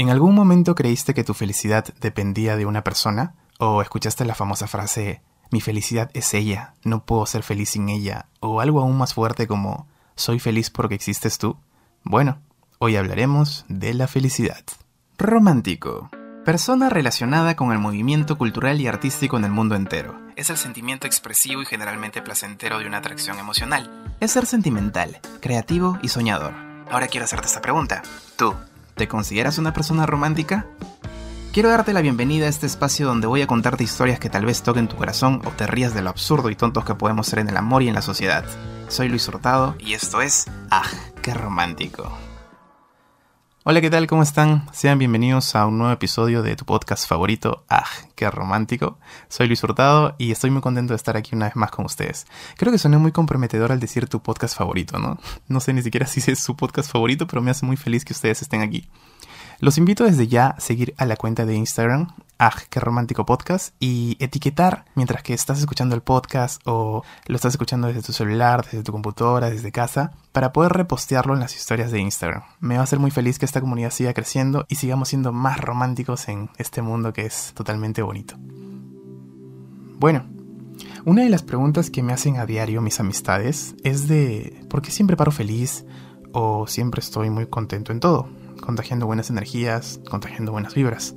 ¿En algún momento creíste que tu felicidad dependía de una persona? ¿O escuchaste la famosa frase, mi felicidad es ella, no puedo ser feliz sin ella? ¿O algo aún más fuerte como, soy feliz porque existes tú? Bueno, hoy hablaremos de la felicidad. Romántico. Persona relacionada con el movimiento cultural y artístico en el mundo entero. Es el sentimiento expresivo y generalmente placentero de una atracción emocional. Es ser sentimental, creativo y soñador. Ahora quiero hacerte esta pregunta. ¿Tú ¿Te consideras una persona romántica? Quiero darte la bienvenida a este espacio donde voy a contarte historias que tal vez toquen tu corazón o te rías de lo absurdo y tontos que podemos ser en el amor y en la sociedad. Soy Luis Hurtado y esto es ¡Ah, qué romántico! Hola, ¿qué tal? ¿Cómo están? Sean bienvenidos a un nuevo episodio de tu podcast favorito, ¡Ah, qué romántico! Soy Luis Hurtado y estoy muy contento de estar aquí una vez más con ustedes. Creo que soné muy comprometedor al decir tu podcast favorito, ¿no? No sé ni siquiera si es su podcast favorito, pero me hace muy feliz que ustedes estén aquí. Los invito desde ya a seguir a la cuenta de Instagram, ¡Ah, romántico podcast! y etiquetar mientras que estás escuchando el podcast o lo estás escuchando desde tu celular, desde tu computadora, desde casa, para poder repostearlo en las historias de Instagram. Me va a hacer muy feliz que esta comunidad siga creciendo y sigamos siendo más románticos en este mundo que es totalmente bonito. Bueno, una de las preguntas que me hacen a diario mis amistades es de ¿por qué siempre paro feliz? o siempre estoy muy contento en todo contagiando buenas energías, contagiando buenas vibras.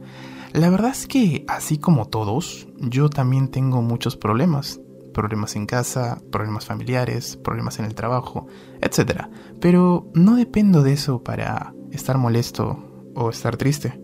La verdad es que, así como todos, yo también tengo muchos problemas. Problemas en casa, problemas familiares, problemas en el trabajo, etc. Pero no dependo de eso para estar molesto o estar triste.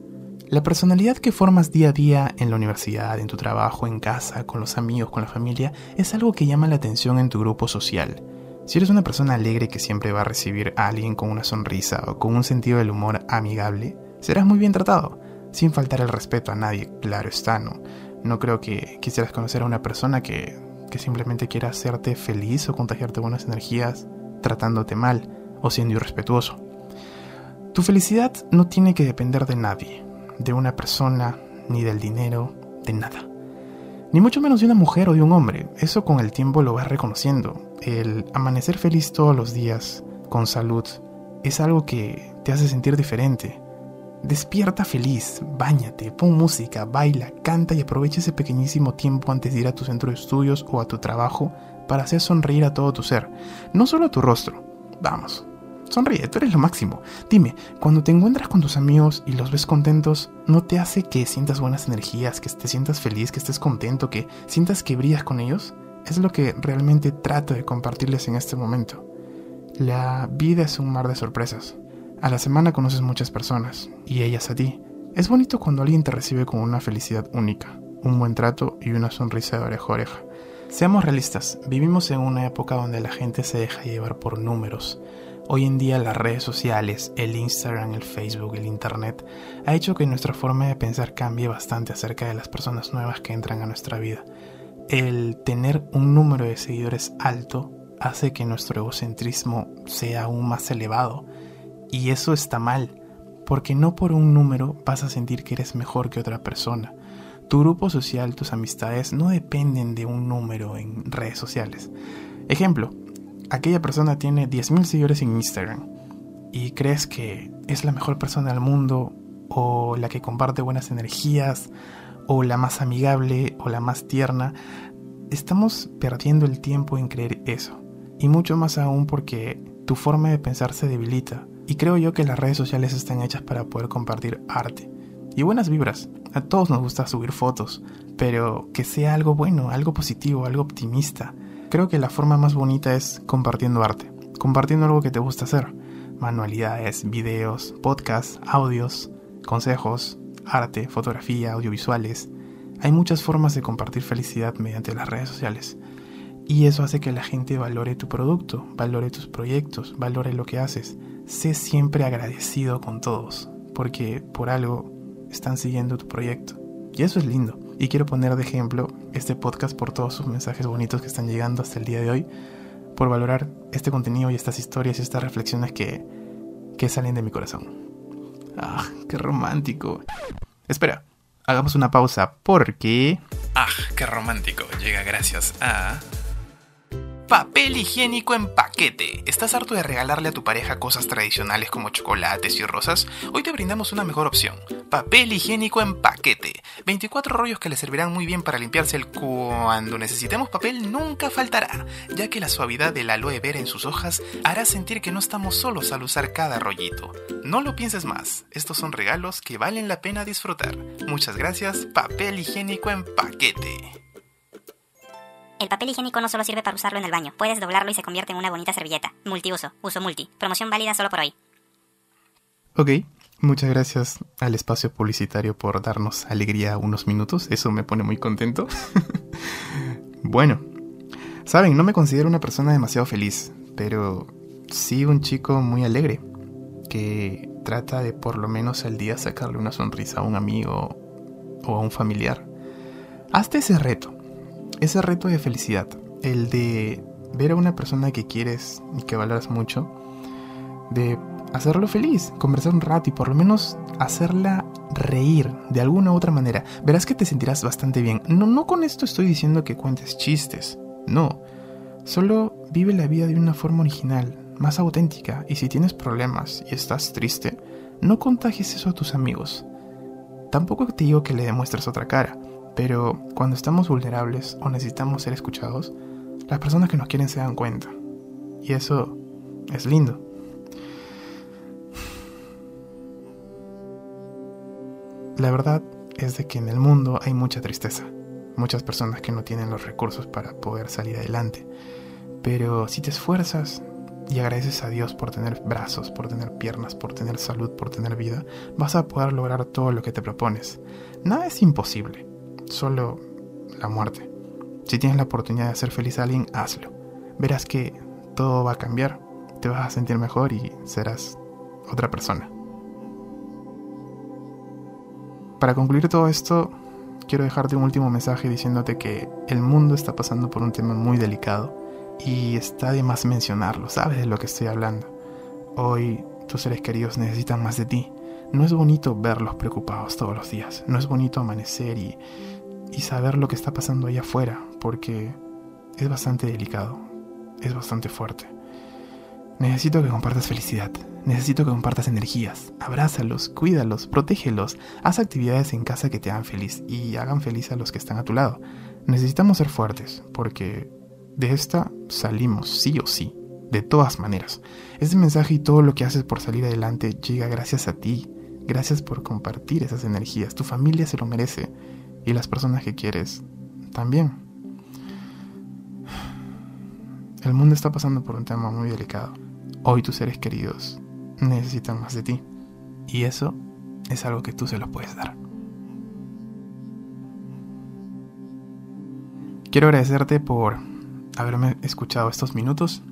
La personalidad que formas día a día en la universidad, en tu trabajo, en casa, con los amigos, con la familia, es algo que llama la atención en tu grupo social. Si eres una persona alegre que siempre va a recibir a alguien con una sonrisa o con un sentido del humor amigable, serás muy bien tratado, sin faltar el respeto a nadie, claro está, ¿no? No creo que quisieras conocer a una persona que, que simplemente quiera hacerte feliz o contagiarte buenas energías tratándote mal o siendo irrespetuoso. Tu felicidad no tiene que depender de nadie, de una persona, ni del dinero, de nada. Ni mucho menos de una mujer o de un hombre. Eso con el tiempo lo vas reconociendo. El amanecer feliz todos los días, con salud, es algo que te hace sentir diferente. Despierta feliz, bañate, pon música, baila, canta y aprovecha ese pequeñísimo tiempo antes de ir a tu centro de estudios o a tu trabajo para hacer sonreír a todo tu ser, no solo a tu rostro. Vamos, Sonríe, tú eres lo máximo. Dime, cuando te encuentras con tus amigos y los ves contentos, ¿no te hace que sientas buenas energías, que te sientas feliz, que estés contento, que sientas que brillas con ellos? Es lo que realmente trato de compartirles en este momento. La vida es un mar de sorpresas. A la semana conoces muchas personas, y ellas a ti. Es bonito cuando alguien te recibe con una felicidad única, un buen trato y una sonrisa de oreja a oreja. Seamos realistas, vivimos en una época donde la gente se deja llevar por números, Hoy en día las redes sociales, el Instagram, el Facebook, el Internet, ha hecho que nuestra forma de pensar cambie bastante acerca de las personas nuevas que entran a nuestra vida. El tener un número de seguidores alto hace que nuestro egocentrismo sea aún más elevado. Y eso está mal, porque no por un número vas a sentir que eres mejor que otra persona. Tu grupo social, tus amistades no dependen de un número en redes sociales. Ejemplo, aquella persona tiene 10.000 seguidores en Instagram y crees que es la mejor persona del mundo o la que comparte buenas energías o la más amigable o la más tierna, estamos perdiendo el tiempo en creer eso. Y mucho más aún porque tu forma de pensar se debilita. Y creo yo que las redes sociales están hechas para poder compartir arte. Y buenas vibras. A todos nos gusta subir fotos, pero que sea algo bueno, algo positivo, algo optimista Creo que la forma más bonita es compartiendo arte, compartiendo algo que te gusta hacer. Manualidades, videos, podcasts, audios, consejos, arte, fotografía, audiovisuales. Hay muchas formas de compartir felicidad mediante las redes sociales. Y eso hace que la gente valore tu producto, valore tus proyectos, valore lo que haces. Sé siempre agradecido con todos, porque por algo están siguiendo tu proyecto. Y eso es lindo. Y quiero poner de ejemplo este podcast por todos sus mensajes bonitos que están llegando hasta el día de hoy, por valorar este contenido y estas historias y estas reflexiones que, que salen de mi corazón. ¡Ah, qué romántico! Espera, hagamos una pausa porque... ¡Ah, qué romántico! Llega gracias a... Papel higiénico en paquete. ¿Estás harto de regalarle a tu pareja cosas tradicionales como chocolates y rosas? Hoy te brindamos una mejor opción. Papel higiénico en paquete. 24 rollos que le servirán muy bien para limpiarse el cuando necesitemos papel nunca faltará, ya que la suavidad del aloe vera en sus hojas hará sentir que no estamos solos al usar cada rollito. No lo pienses más, estos son regalos que valen la pena disfrutar. Muchas gracias, papel higiénico en paquete. El papel higiénico no solo sirve para usarlo en el baño, puedes doblarlo y se convierte en una bonita servilleta. Multiuso, uso multi. Promoción válida solo por hoy. Ok, muchas gracias al espacio publicitario por darnos alegría unos minutos, eso me pone muy contento. bueno, saben, no me considero una persona demasiado feliz, pero sí un chico muy alegre, que trata de por lo menos al día sacarle una sonrisa a un amigo o a un familiar. Hazte ese reto ese reto de felicidad, el de ver a una persona que quieres y que valoras mucho, de hacerlo feliz, conversar un rato y por lo menos hacerla reír de alguna u otra manera, verás que te sentirás bastante bien. No, no con esto estoy diciendo que cuentes chistes, no. Solo vive la vida de una forma original, más auténtica, y si tienes problemas y estás triste, no contagies eso a tus amigos. Tampoco te digo que le demuestres otra cara, pero cuando estamos vulnerables o necesitamos ser escuchados, las personas que nos quieren se dan cuenta. Y eso es lindo. La verdad es de que en el mundo hay mucha tristeza, muchas personas que no tienen los recursos para poder salir adelante. Pero si te esfuerzas y agradeces a Dios por tener brazos, por tener piernas, por tener salud, por tener vida, vas a poder lograr todo lo que te propones. Nada es imposible solo la muerte. Si tienes la oportunidad de hacer feliz a alguien, hazlo. Verás que todo va a cambiar, te vas a sentir mejor y serás otra persona. Para concluir todo esto, quiero dejarte un último mensaje diciéndote que el mundo está pasando por un tema muy delicado y está de más mencionarlo, sabes de lo que estoy hablando. Hoy tus seres queridos necesitan más de ti. No es bonito verlos preocupados todos los días, no es bonito amanecer y y saber lo que está pasando allá afuera, porque es bastante delicado, es bastante fuerte. Necesito que compartas felicidad, necesito que compartas energías, abrázalos, cuídalos, protégelos, haz actividades en casa que te hagan feliz y hagan feliz a los que están a tu lado. Necesitamos ser fuertes, porque de esta salimos sí o sí, de todas maneras. Este mensaje y todo lo que haces por salir adelante llega gracias a ti, gracias por compartir esas energías, tu familia se lo merece y las personas que quieres también. El mundo está pasando por un tema muy delicado. Hoy tus seres queridos necesitan más de ti. Y eso es algo que tú se los puedes dar. Quiero agradecerte por haberme escuchado estos minutos.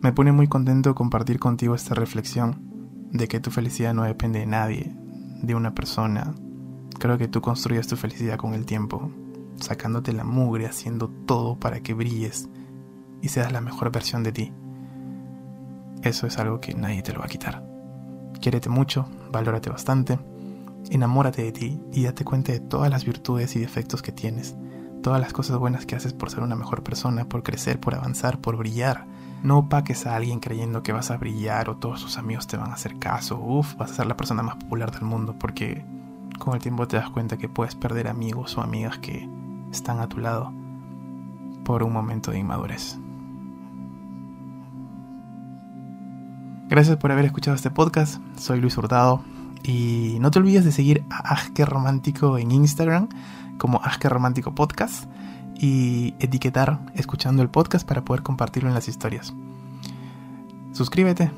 Me pone muy contento compartir contigo esta reflexión de que tu felicidad no depende de nadie, de una persona, Creo que tú construyes tu felicidad con el tiempo, sacándote la mugre, haciendo todo para que brilles y seas la mejor versión de ti. Eso es algo que nadie te lo va a quitar. Quiérete mucho, valórate bastante, enamórate de ti y date cuenta de todas las virtudes y defectos que tienes, todas las cosas buenas que haces por ser una mejor persona, por crecer, por avanzar, por brillar. No opaques a alguien creyendo que vas a brillar o todos tus amigos te van a hacer caso, uff, vas a ser la persona más popular del mundo, porque con el tiempo te das cuenta que puedes perder amigos o amigas que están a tu lado por un momento de inmadurez. Gracias por haber escuchado este podcast. Soy Luis Hurtado. Y no te olvides de seguir a Asker Romántico en Instagram como Romántico Podcast y etiquetar escuchando el podcast para poder compartirlo en las historias. Suscríbete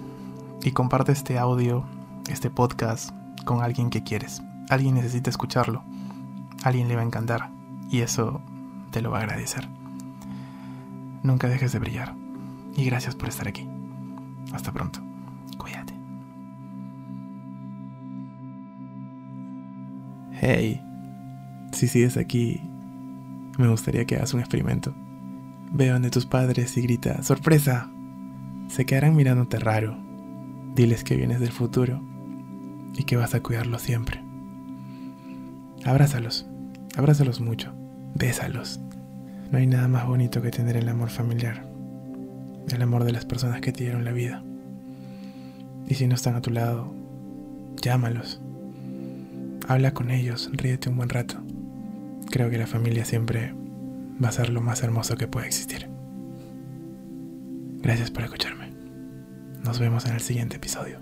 y comparte este audio, este podcast con alguien que quieres. Alguien necesita escucharlo. Alguien le va a encantar. Y eso te lo va a agradecer. Nunca dejes de brillar. Y gracias por estar aquí. Hasta pronto. Cuídate. Hey, si sigues aquí, me gustaría que hagas un experimento. Ve donde tus padres y grita, ¡sorpresa! Se quedarán mirándote raro. Diles que vienes del futuro y que vas a cuidarlo siempre. Abrázalos, abrázalos mucho, bésalos. No hay nada más bonito que tener el amor familiar. el amor de las personas que te dieron la vida. Y si no están a tu lado, llámalos. Habla con ellos, ríete un buen rato. Creo que la familia siempre va a ser lo más hermoso que puede existir. Gracias por escucharme. Nos vemos en el siguiente episodio.